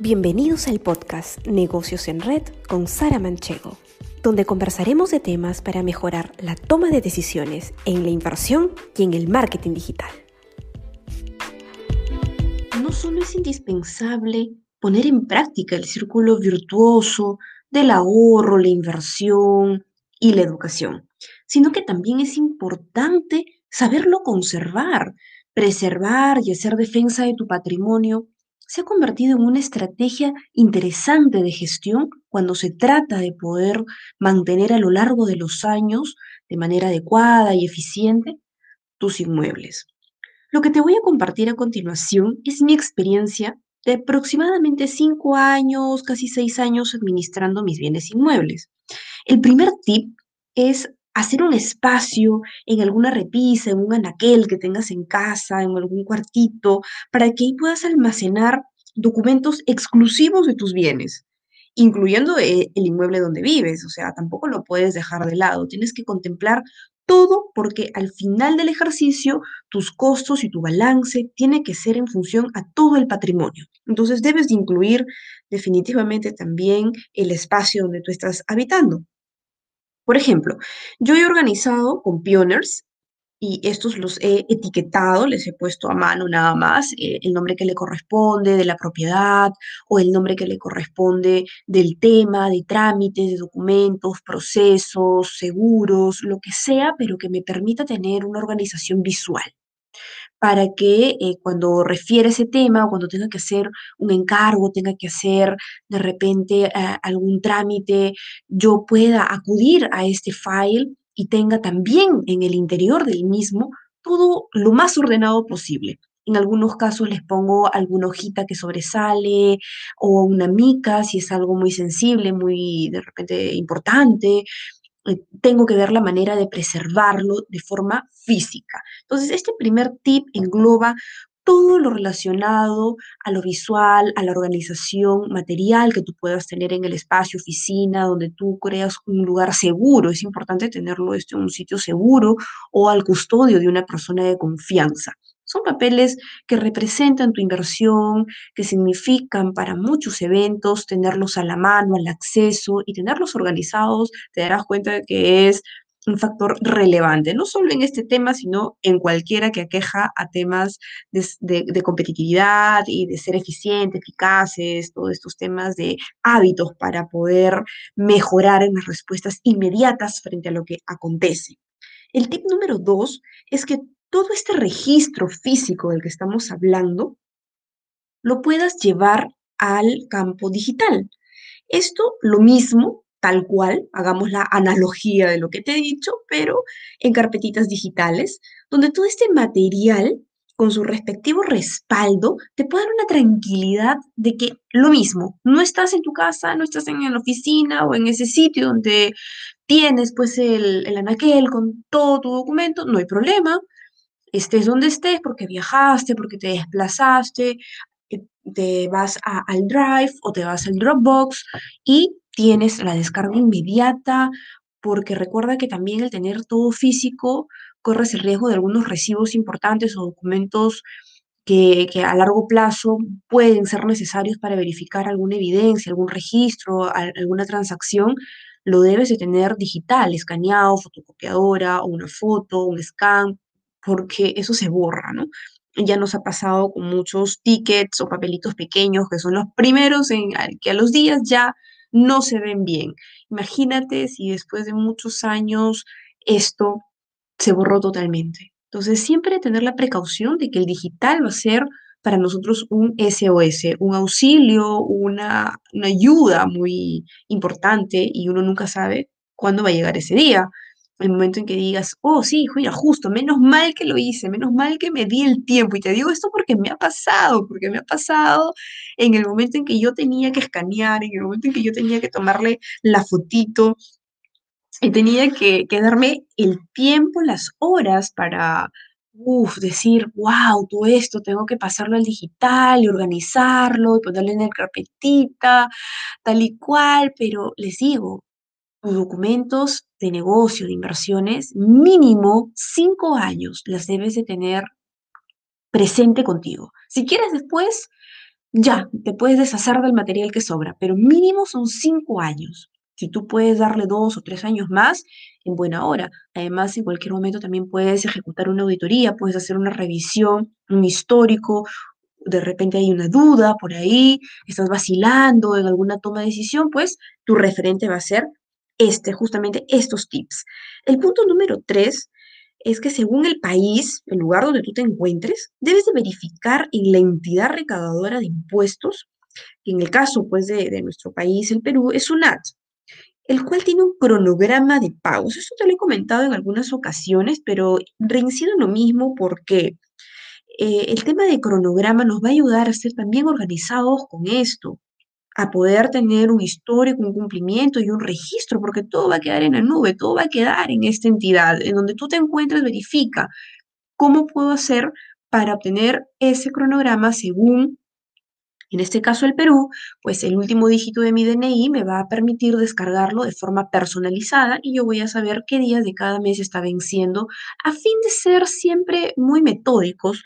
Bienvenidos al podcast Negocios en Red con Sara Manchego, donde conversaremos de temas para mejorar la toma de decisiones en la inversión y en el marketing digital. No solo es indispensable poner en práctica el círculo virtuoso del ahorro, la inversión y la educación, sino que también es importante saberlo conservar, preservar y hacer defensa de tu patrimonio se ha convertido en una estrategia interesante de gestión cuando se trata de poder mantener a lo largo de los años de manera adecuada y eficiente tus inmuebles. Lo que te voy a compartir a continuación es mi experiencia de aproximadamente cinco años, casi seis años administrando mis bienes inmuebles. El primer tip es hacer un espacio en alguna repisa, en un anaquel que tengas en casa, en algún cuartito, para que ahí puedas almacenar documentos exclusivos de tus bienes, incluyendo eh, el inmueble donde vives. O sea, tampoco lo puedes dejar de lado. Tienes que contemplar todo porque al final del ejercicio tus costos y tu balance tiene que ser en función a todo el patrimonio. Entonces debes de incluir definitivamente también el espacio donde tú estás habitando. Por ejemplo, yo he organizado con Pioners y estos los he etiquetado, les he puesto a mano nada más eh, el nombre que le corresponde de la propiedad o el nombre que le corresponde del tema, de trámites, de documentos, procesos, seguros, lo que sea, pero que me permita tener una organización visual para que eh, cuando refiere ese tema o cuando tenga que hacer un encargo, tenga que hacer de repente eh, algún trámite, yo pueda acudir a este file y tenga también en el interior del mismo todo lo más ordenado posible. En algunos casos les pongo alguna hojita que sobresale o una mica si es algo muy sensible, muy de repente importante. Eh, tengo que ver la manera de preservarlo de forma física. Entonces, este primer tip engloba todo lo relacionado a lo visual, a la organización material que tú puedas tener en el espacio, oficina, donde tú creas un lugar seguro. Es importante tenerlo esto en un sitio seguro o al custodio de una persona de confianza. Son papeles que representan tu inversión, que significan para muchos eventos tenerlos a la mano, al acceso y tenerlos organizados, te darás cuenta de que es un factor relevante, no solo en este tema, sino en cualquiera que aqueja a temas de, competitividad y de ser eficientes, eficaces, todos estos temas de hábitos para poder mejorar en las respuestas inmediatas frente a lo que acontece. El tip número dos es que todo este registro físico del que estamos hablando lo puedas llevar al campo digital. Esto lo mismo, tal cual, hagamos la analogía de lo que te he dicho, pero en carpetitas digitales, donde todo este material con su respectivo respaldo, te puede dar una tranquilidad de que lo mismo, no estás en tu casa, no estás en la oficina o en ese sitio donde tienes pues el, el anaquel con todo tu documento, no hay problema, estés donde estés, porque viajaste, porque te desplazaste, eh, te vas al Drive o te vas al Dropbox y tienes la descarga inmediata, porque recuerda que también el tener todo físico corres el riesgo de algunos recibos importantes o documentos que, que, a largo plazo pueden ser necesarios para verificar alguna evidencia, algún registro, alguna transacción, lo debes de tener digital, escaneado, fotocopiadora o una foto, un scan, porque eso se borra, ¿no? Ya nos ha pasado con muchos tickets o papelitos pequeños que son los primeros en que a los días ya no se ven bien. Imagínate si después de muchos años esto se borró totalmente. Entonces, siempre tener la precaución de que el digital va a ser para nosotros un SOS, un auxilio, una, una ayuda muy importante y uno nunca sabe cuándo va a llegar ese día el momento en que digas, oh, sí, mira, justo, menos mal que lo hice, menos mal que me di el tiempo. Y te digo esto porque me ha pasado, porque me ha pasado en el momento en que yo tenía que escanear, en el momento en que yo tenía que tomarle la fotito y tenía que, que darme el tiempo, las horas para, uff, decir, wow, todo esto tengo que pasarlo al digital y organizarlo y ponerlo en el carpetita, tal y cual, pero les digo, documentos de negocio, de inversiones, mínimo cinco años las debes de tener presente contigo. Si quieres después, ya, te puedes deshacer del material que sobra, pero mínimo son cinco años. Si tú puedes darle dos o tres años más, en buena hora. Además, en cualquier momento también puedes ejecutar una auditoría, puedes hacer una revisión, un histórico, de repente hay una duda por ahí, estás vacilando en alguna toma de decisión, pues tu referente va a ser este, justamente estos tips. El punto número tres es que según el país, el lugar donde tú te encuentres, debes de verificar en la entidad recaudadora de impuestos, que en el caso pues de, de nuestro país, el Perú, es UNAT, el cual tiene un cronograma de pagos. Esto te lo he comentado en algunas ocasiones, pero reincido en lo mismo porque eh, el tema de cronograma nos va a ayudar a ser también organizados con esto, a poder tener un histórico, un cumplimiento y un registro, porque todo va a quedar en la nube, todo va a quedar en esta entidad. En donde tú te encuentres, verifica cómo puedo hacer para obtener ese cronograma según en este caso el Perú, pues el último dígito de mi DNI me va a permitir descargarlo de forma personalizada y yo voy a saber qué días de cada mes está venciendo a fin de ser siempre muy metódicos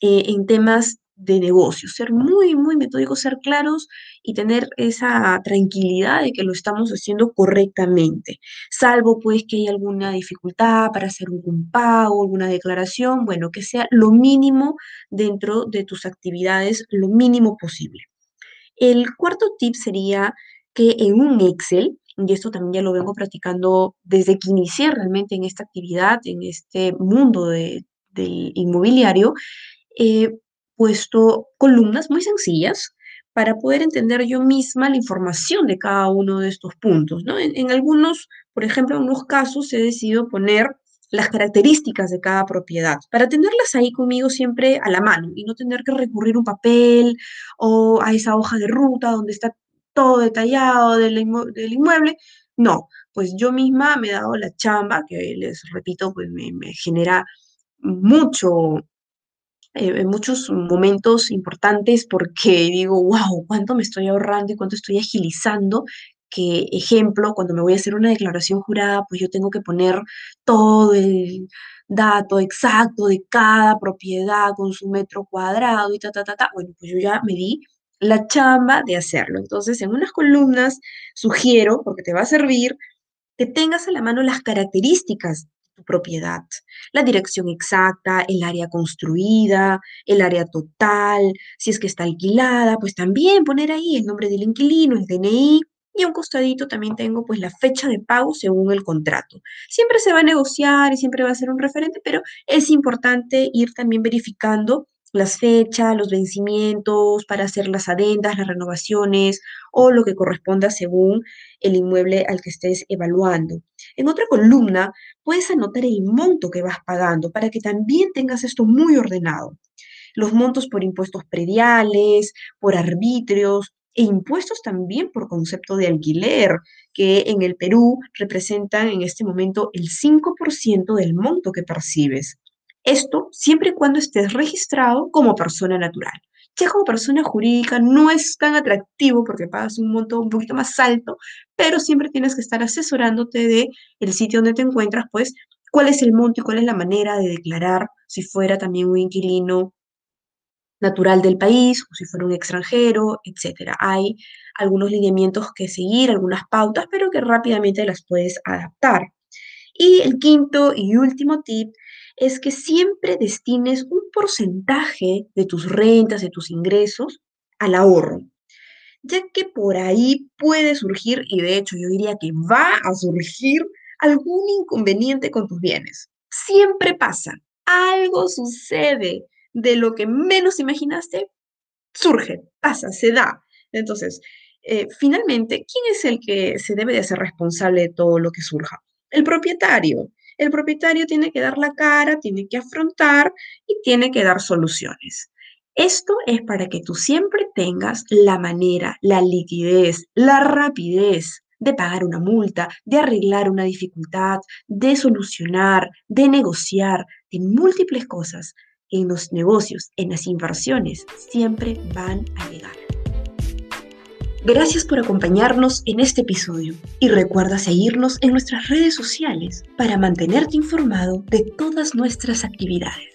eh, en temas de negocios, ser muy, muy metódicos, ser claros y tener esa tranquilidad de que lo estamos haciendo correctamente, salvo pues que hay alguna dificultad para hacer un pago, alguna declaración, bueno, que sea lo mínimo dentro de tus actividades, lo mínimo posible. El cuarto tip sería que en un Excel, y esto también ya lo vengo practicando desde que inicié realmente en esta actividad, en este mundo del inmobiliario, eh, puesto columnas muy sencillas para poder entender yo misma la información de cada uno de estos puntos. ¿no? En, algunos, por ejemplo, en unos casos he decidido poner las características de cada propiedad, para tenerlas ahí conmigo siempre a la mano y no tener que recurrir a un papel o a esa hoja de ruta donde está todo detallado del, inmueble. No, pues yo misma me he dado la chamba, que les repito, pues me, me genera mucho, eh, en muchos momentos importantes porque digo, wow, cuánto me estoy ahorrando y cuánto estoy agilizando. Que ejemplo, cuando me voy a hacer una declaración jurada, pues yo tengo que poner todo el dato exacto de cada propiedad con su metro cuadrado y ta, ta, ta, ta. Bueno, pues yo ya me di la chamba de hacerlo. Entonces, en unas columnas sugiero, porque te va a servir, que tengas a la mano las características tu propiedad, la dirección exacta, el área construida, el área total, si es que está alquilada, pues también poner ahí el nombre del inquilino, el DNI, y a un costadito también tengo pues la fecha de pago según el contrato. Siempre se va a negociar y siempre va a ser un referente, pero es importante ir también verificando las fechas, los vencimientos para hacer las adendas, las renovaciones o lo que corresponda según el inmueble al que estés evaluando. En otra columna puedes anotar el monto que vas pagando para que también tengas esto muy ordenado. Los montos por impuestos prediales, por arbitrios e impuestos también por concepto de alquiler, que en el Perú representan en este momento el 5% del monto que percibes. Esto siempre y cuando estés registrado como persona natural. Ya como persona jurídica no es tan atractivo porque pagas un monto un poquito más alto, pero siempre tienes que estar asesorándote de el sitio donde te encuentras, pues cuál es el monto y cuál es la manera de declarar si fuera también un inquilino natural del país o si fuera un extranjero, etcétera. Hay algunos lineamientos que seguir, algunas pautas, pero que rápidamente las puedes adaptar. Y el quinto y último tip es que siempre destines un porcentaje de tus rentas, de tus ingresos, al ahorro, ya que por ahí puede surgir, y de hecho yo diría que va a surgir, algún inconveniente con tus bienes. Siempre pasa, algo sucede de lo que menos imaginaste, surge, pasa, se da. Entonces, eh, finalmente, ¿quién es el que se debe de hacer responsable de todo lo que surja? El propietario el propietario tiene que dar la cara, tiene que afrontar y tiene que dar soluciones. Esto es para que tú siempre tengas la manera, la liquidez, la rapidez de pagar una multa, de arreglar una dificultad, de solucionar, de negociar, de múltiples cosas en los negocios, en las inversiones, siempre van a llegar. Gracias por acompañarnos en este episodio y recuerda seguirnos en nuestras redes sociales para mantenerte informado de todas nuestras actividades.